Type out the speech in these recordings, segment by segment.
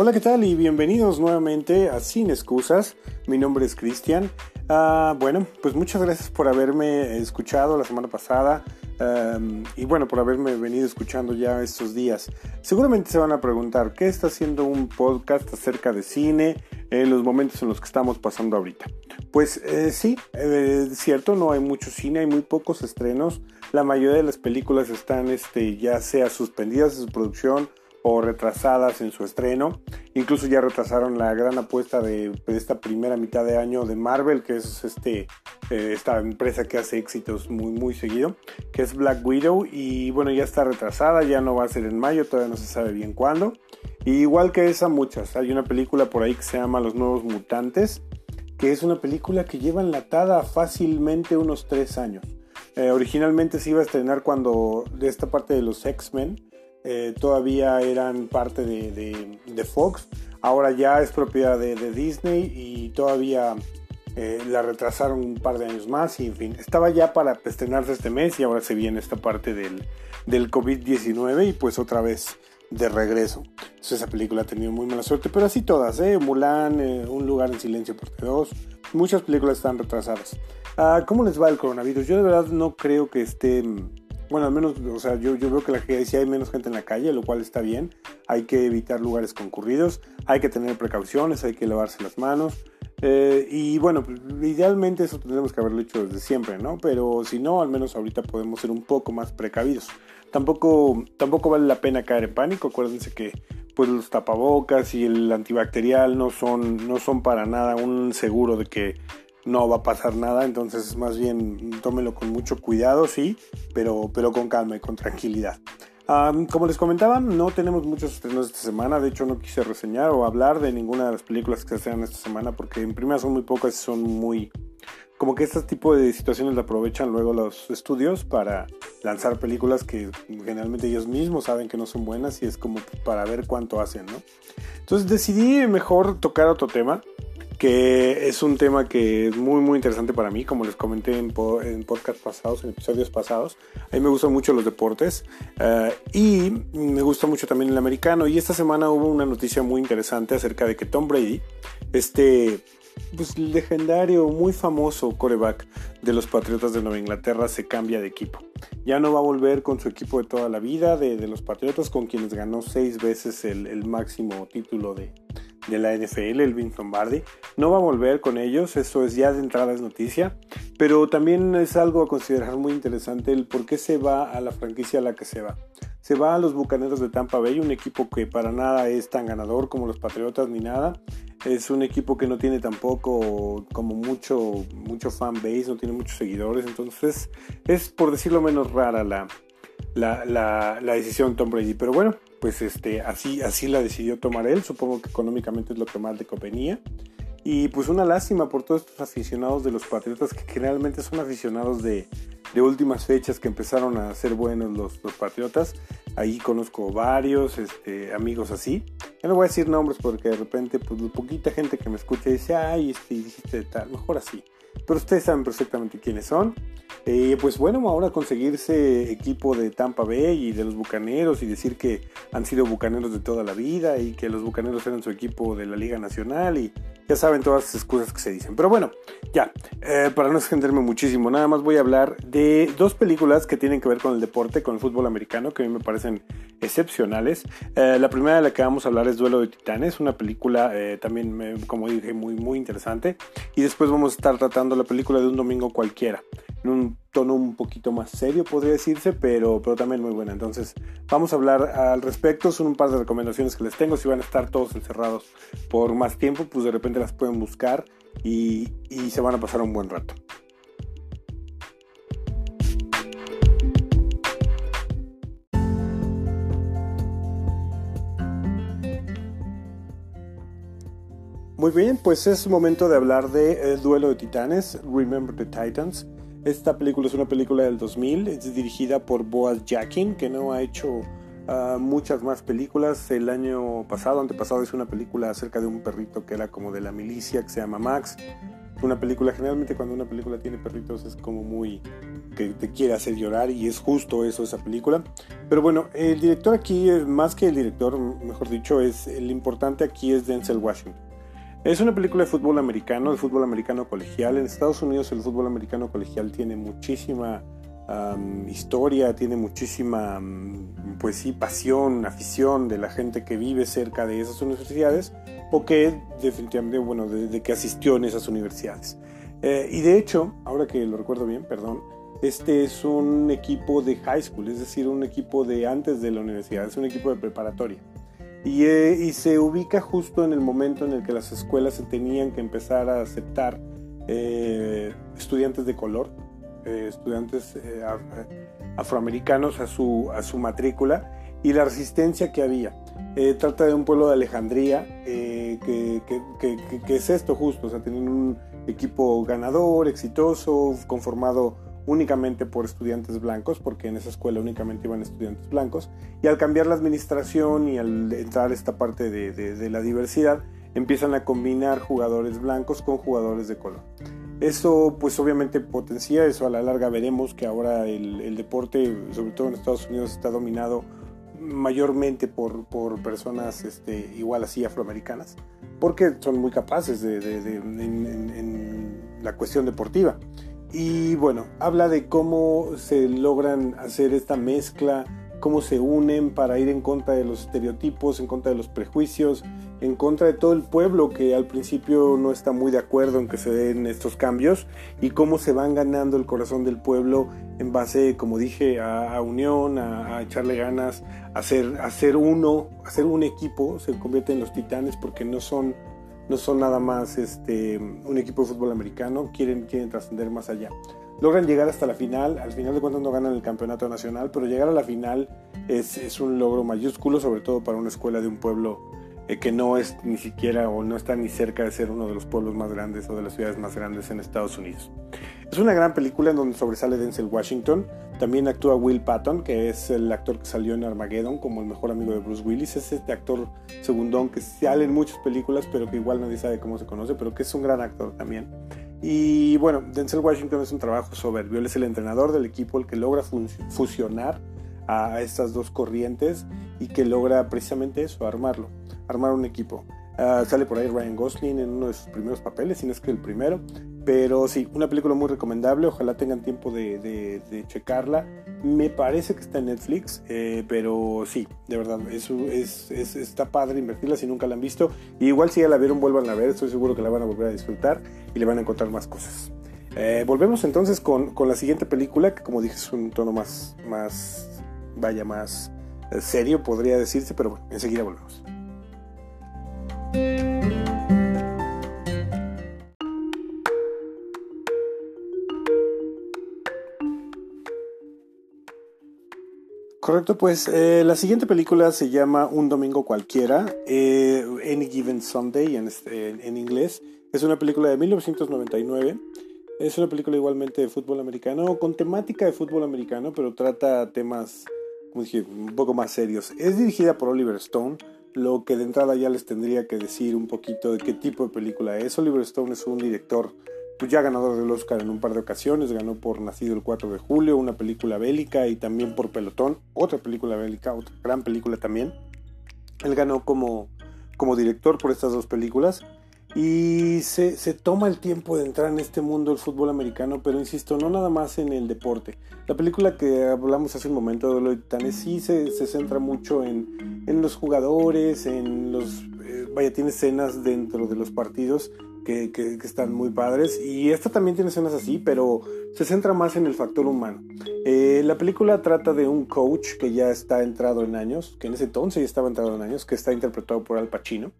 Hola, ¿qué tal? Y bienvenidos nuevamente a Sin Excusas. Mi nombre es Cristian. Ah, bueno, pues muchas gracias por haberme escuchado la semana pasada um, y bueno, por haberme venido escuchando ya estos días. Seguramente se van a preguntar, ¿qué está haciendo un podcast acerca de cine en los momentos en los que estamos pasando ahorita? Pues eh, sí, eh, es cierto, no hay mucho cine, hay muy pocos estrenos. La mayoría de las películas están este, ya sea suspendidas en su producción o retrasadas en su estreno. Incluso ya retrasaron la gran apuesta de, esta primera mitad de año de Marvel, que es este, eh, esta empresa que hace éxitos muy, muy seguido, que es Black Widow. Y bueno, ya está retrasada, ya no va a ser en mayo, todavía no se sabe bien cuándo. igual que esa, muchas. Hay una película por ahí que se llama Los Nuevos Mutantes, que es una película que lleva enlatada fácilmente unos tres años. Eh, originalmente se iba a estrenar cuando de esta parte de los X-Men, eh, todavía eran parte de, Fox, ahora ya es propiedad de, Disney y todavía eh, la retrasaron un par de años más y en fin, estaba ya para estrenarse este mes y ahora se viene esta parte del, del COVID-19 y pues otra vez de regreso. Esa película ha tenido muy mala suerte, pero así todas, ¿eh? Mulan, eh, Un lugar en silencio parte 2, muchas películas están retrasadas. Ah, ¿Cómo les va el coronavirus? Yo de verdad no creo que esté bueno, al menos, o sea, yo, yo veo que la si hay menos gente en la calle, lo cual está bien. Hay que evitar lugares concurridos, hay que tener precauciones, hay que lavarse las manos. Eh, y bueno, pues, idealmente eso tendremos que haberlo hecho desde siempre, ¿no? Pero si no, al menos ahorita podemos ser un poco más precavidos. Tampoco, tampoco vale la pena caer en pánico. Acuérdense que pues los tapabocas y el antibacterial no son, no son para nada un seguro de que no va a pasar nada, entonces más bien tómelo con mucho cuidado, sí, pero, pero con calma y con tranquilidad. como les comentaba, no tenemos muchos estrenos esta semana, de hecho no quise reseñar o hablar de ninguna de las películas que se estrenan esta semana porque en primera son muy pocas y son muy... Como que este tipo de situaciones la aprovechan luego los estudios para lanzar películas que generalmente ellos mismos saben que no son buenas y es como para ver cuánto hacen, ¿no? Entonces decidí mejor tocar otro tema que es un tema que es muy muy interesante para mí, como les comenté en, en podcast pasados, en episodios pasados. A mí me gustan mucho los deportes eh, y me gusta mucho también el americano. Y esta semana hubo una noticia muy interesante acerca de que Tom Brady, este pues, legendario, muy famoso coreback de los Patriotas de Nueva Inglaterra, se cambia de equipo. Ya no va a volver con su equipo de toda la vida, de, los Patriotas, con quienes ganó seis veces el máximo título de, de la NFL, el Vince Lombardi. No va a volver con ellos, eso es ya de entrada es noticia, pero también es algo a considerar muy interesante el por qué se va a la franquicia a la que se va. Se va a los Bucaneros de Tampa Bay, un equipo que para nada es tan ganador como los Patriotas ni nada. Es un equipo que no tiene tampoco como mucho, mucho fan base, no tiene muchos seguidores, entonces es por decirlo menos rara la, la, la, decisión de Tom Brady. Pero bueno, pues este, así, así la decidió tomar él, supongo que económicamente es lo que más le convenía. Y pues una lástima por todos estos aficionados de los Patriotas, que generalmente son aficionados de, de últimas fechas que empezaron a ser buenos los, los Patriotas. Ahí conozco varios este, amigos así. Ya no voy a decir nombres porque de repente, pues poquita gente que me escucha dice, ay, este, dijiste tal, mejor así. Pero ustedes saben perfectamente quiénes son. Eh, pues bueno, ahora conseguirse equipo de Tampa Bay y de los Bucaneros y decir que han sido Bucaneros de toda la vida y que los Bucaneros eran su equipo de la Liga Nacional y ya saben todas las excusas que se dicen. Pero bueno, ya, eh, para no extenderme muchísimo, nada más voy a hablar de dos películas que tienen que ver con el deporte, con el fútbol americano, que a mí me parecen excepcionales. Eh, la primera de la que vamos a hablar es Duelo de Titanes, una película también, como dije, muy, muy interesante. Y después vamos a estar tratando la película de un domingo cualquiera en un tono un poquito más serio, podría decirse, pero, pero también muy buena. Entonces, vamos a hablar al respecto. Son un par de recomendaciones que les tengo. Si van a estar todos encerrados por más tiempo, pues de repente las pueden buscar y, y se van a pasar un buen rato. Muy bien, pues es momento de hablar de El Duelo de Titanes, Remember the Titans. Esta película es una película del 2000, es dirigida por Boaz Jackin, que no ha hecho ah, muchas más películas. El año pasado, antepasado, hizo una película acerca de un perrito que era como de la milicia, que se llama Max. una película. Generalmente cuando una película tiene perritos es como muy que te quiere hacer llorar y es justo eso esa película. Pero bueno, el director aquí, más que el director, mejor dicho, es el importante aquí es Denzel Washington. Es una película de fútbol americano, de fútbol americano colegial. En Estados Unidos el fútbol americano colegial tiene muchísima historia, tiene muchísima, pues sí, pasión, afición de la gente que vive cerca de esas universidades o que definitivamente, bueno, de, que asistió en esas universidades. Eh, y de hecho, ahora que lo recuerdo bien, perdón, este es un equipo de high school, es decir, un equipo de antes de la universidad, es un equipo de preparatoria. Y, eh, y se ubica justo en el momento en el que las escuelas se tenían que empezar a aceptar eh, estudiantes de color eh, estudiantes eh, afroamericanos a su, a su matrícula y la resistencia que había. Eh, trata de un pueblo de Alejandría que, que, es esto justo, o sea, tienen un equipo ganador, exitoso, conformado únicamente por estudiantes blancos, porque en esa escuela únicamente iban estudiantes blancos, y al cambiar la administración y al entrar esta parte de, de la diversidad, empiezan a combinar jugadores blancos con jugadores de color. Eso pues obviamente potencia, eso a la larga veremos que ahora el, deporte, sobre todo en Estados Unidos, está dominado mayormente por, por personas este, igual así afroamericanas, porque son muy capaces de, en, la cuestión deportiva. Y bueno, habla de cómo se logran hacer esta mezcla, cómo se unen para ir en contra de los estereotipos, en contra de los prejuicios, en contra de todo el pueblo que al principio no está muy de acuerdo en que se den estos cambios y cómo se van ganando el corazón del pueblo en base, como dije, a, unión, a, echarle ganas, a hacer, hacer uno, hacer un equipo, se convierte en los titanes porque no son, no son nada más este, un equipo de fútbol americano, quieren, quieren trascender más allá. Logran llegar hasta la final, al final de cuentas no ganan el campeonato nacional, pero llegar a la final es, es un logro mayúsculo, sobre todo para una escuela de un pueblo eh, que no es ni siquiera o no está ni cerca de ser uno de los pueblos más grandes o de las ciudades más grandes en Estados Unidos. Es una gran película en donde sobresale Denzel Washington. También actúa Will Patton, que es el actor que salió en Armageddon como el mejor amigo de Bruce Willis. Es este actor segundón que sale en muchas películas, pero que igual nadie sabe cómo se conoce, pero que es un gran actor también. Y bueno, Denzel Washington es un trabajo soberbio. Él es el entrenador del equipo, el que logra fusionar a estas dos corrientes y que logra precisamente eso, armarlo armar un equipo. Ah, sale por ahí Ryan Gosling en uno de sus primeros papeles, si no es que el primero. Pero sí, una película muy recomendable. Ojalá tengan tiempo de, checarla. Me parece que está en Netflix, eh, pero sí, de verdad, eso es, está padre invertirla si nunca la han visto. Y igual si ya la vieron, vuelvan a ver. Estoy seguro que la van a volver a disfrutar y le van a encontrar más cosas. Eh, volvemos entonces con, con, la siguiente película, que como dije es un tono más, más vaya, más eh, serio, podría decirse, pero bueno, enseguida volvemos. Correcto, pues eh, la siguiente película se llama Un Domingo Cualquiera, eh, Any Given Sunday este, en, inglés. Es una película de 1999. Es una película igualmente de fútbol americano, con temática de fútbol americano, pero trata temas, un poco más serios. Es dirigida por Oliver Stone, lo que de entrada ya les tendría que decir un poquito de qué tipo de película es. Oliver Stone es un director pues ya ganador del Oscar en un par de ocasiones, ganó por Nacido el 4 de julio, una película bélica y también por Pelotón, otra película bélica, otra gran película también. Él ganó como, como director por estas dos películas y se, se, toma el tiempo de entrar en este mundo del fútbol americano, pero insisto, no nada más en el deporte. La película que hablamos hace un momento de los Titanes sí se, se, centra mucho en, en, los jugadores, en los... Eh, vaya, tiene escenas dentro de los partidos que, están muy padres. Y esta también tiene escenas así, pero se centra más en el factor humano. Eh, la película trata de un coach que ya está entrado en años, que en ese entonces ya estaba entrado en años, que está interpretado por Al Pacino,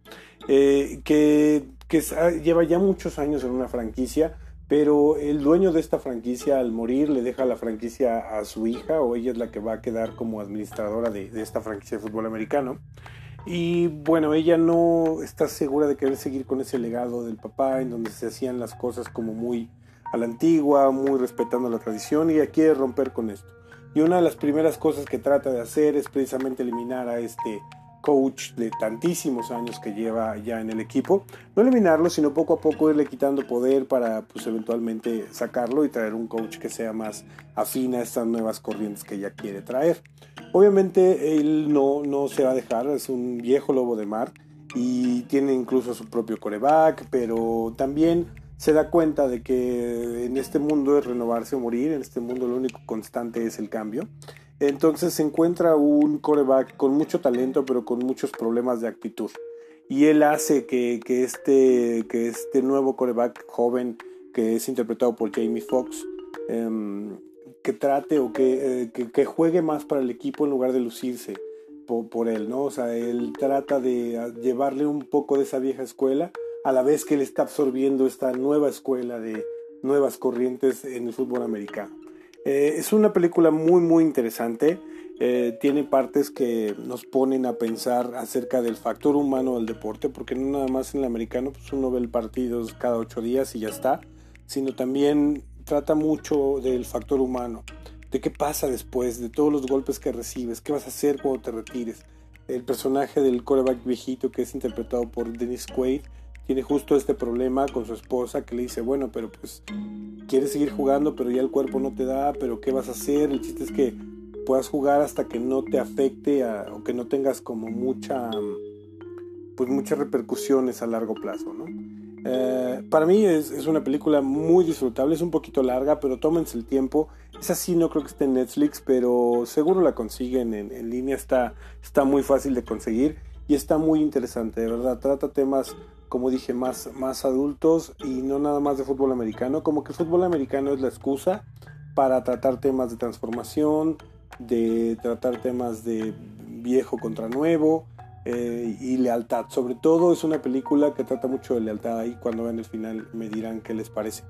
eh, que, que ah, lleva ya muchos años en una franquicia. Pero el dueño de esta franquicia al morir le deja la franquicia a su hija o ella es la que va a quedar como administradora de, esta franquicia de fútbol americano. Y bueno, ella no está segura de querer seguir con ese legado del papá, en donde se hacían las cosas como muy a la antigua, muy respetando la tradición, y ella quiere romper con esto. Y una de las primeras cosas que trata de hacer es precisamente eliminar a este, coach de tantísimos años que lleva ya en el equipo. No eliminarlo, sino poco a poco irle quitando poder para pues eventualmente sacarlo y traer un coach que sea más afín a estas nuevas corrientes que ya quiere traer. Obviamente él no, no se va a dejar, es un viejo lobo de mar y tiene incluso su propio coreback, pero también se da cuenta de que en este mundo es renovarse o morir, en este mundo lo único constante es el cambio. Entonces se encuentra un coreback con mucho talento, pero con muchos problemas de actitud. Y él hace que, este, que este nuevo coreback joven, que es interpretado por Jamie Foxx, em, que trate o eh, que, que, juegue más para el equipo en lugar de lucirse por, él, ¿no? O sea, él trata de llevarle un poco de esa vieja escuela, a la vez que él está absorbiendo esta nueva escuela de nuevas corrientes en el fútbol americano. Eh, es una película muy muy interesante. Eh, tiene partes que nos ponen a pensar acerca del factor humano del deporte, porque no nada más en el americano, pues uno ve el partido cada ocho días y ya está, sino también trata mucho del factor humano, de qué pasa después, de todos los golpes que recibes, qué vas a hacer cuando te retires. El personaje del coreback viejito que es interpretado por Dennis Quaid tiene justo este problema con su esposa que le dice, bueno, pero pues quieres seguir jugando, pero ya el cuerpo no te da, pero ¿qué vas a hacer? El chiste es que puedas jugar hasta que no te afecte o que no tengas como mucha, pues muchas repercusiones a largo plazo, ¿no? Eh, para mí es, es, una película muy disfrutable, es un poquito larga, pero tómense el tiempo. Es así, no creo que esté en Netflix, pero seguro la consiguen en, en línea, está, está muy fácil de conseguir y está muy interesante, de verdad. Trata temas como dije, más, más adultos y no nada más de fútbol americano. Como que el fútbol americano es la excusa para tratar temas de transformación, de tratar temas de viejo contra nuevo eh, y lealtad. Sobre todo es una película que trata mucho de lealtad y cuando vean el final me dirán qué les parece.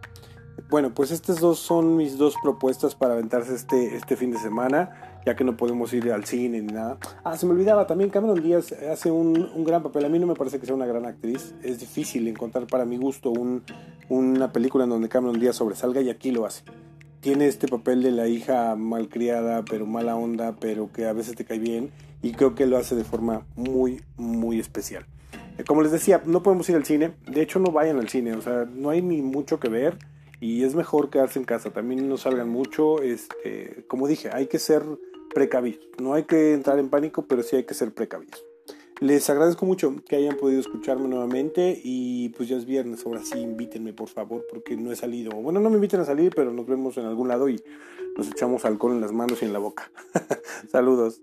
Bueno, pues estas dos son mis dos propuestas para aventarse este, este fin de semana, ya que no podemos ir al cine ni nada. Ah, se me olvidaba, también Cameron Díaz hace un, un gran papel. A mí no me parece que sea una gran actriz. Es difícil encontrar para mi gusto un, una película en donde Cameron Díaz sobresalga y aquí lo hace. Tiene este papel de la hija malcriada, pero mala onda, pero que a veces te cae bien y creo que lo hace de forma muy, muy especial. Eh, como les decía, no podemos ir al cine. De hecho, no vayan al cine. O sea, no hay ni mucho que ver y es mejor quedarse en casa. También no salgan mucho. Este, como dije, hay que ser precavidos. No hay que entrar en pánico, pero sí hay que ser precavidos. Les agradezco mucho que hayan podido escucharme nuevamente y pues ya es viernes, ahora sí invítenme por favor porque no he salido. Bueno, no me inviten a salir, pero nos vemos en algún lado y nos echamos alcohol en las manos y en la boca. Saludos.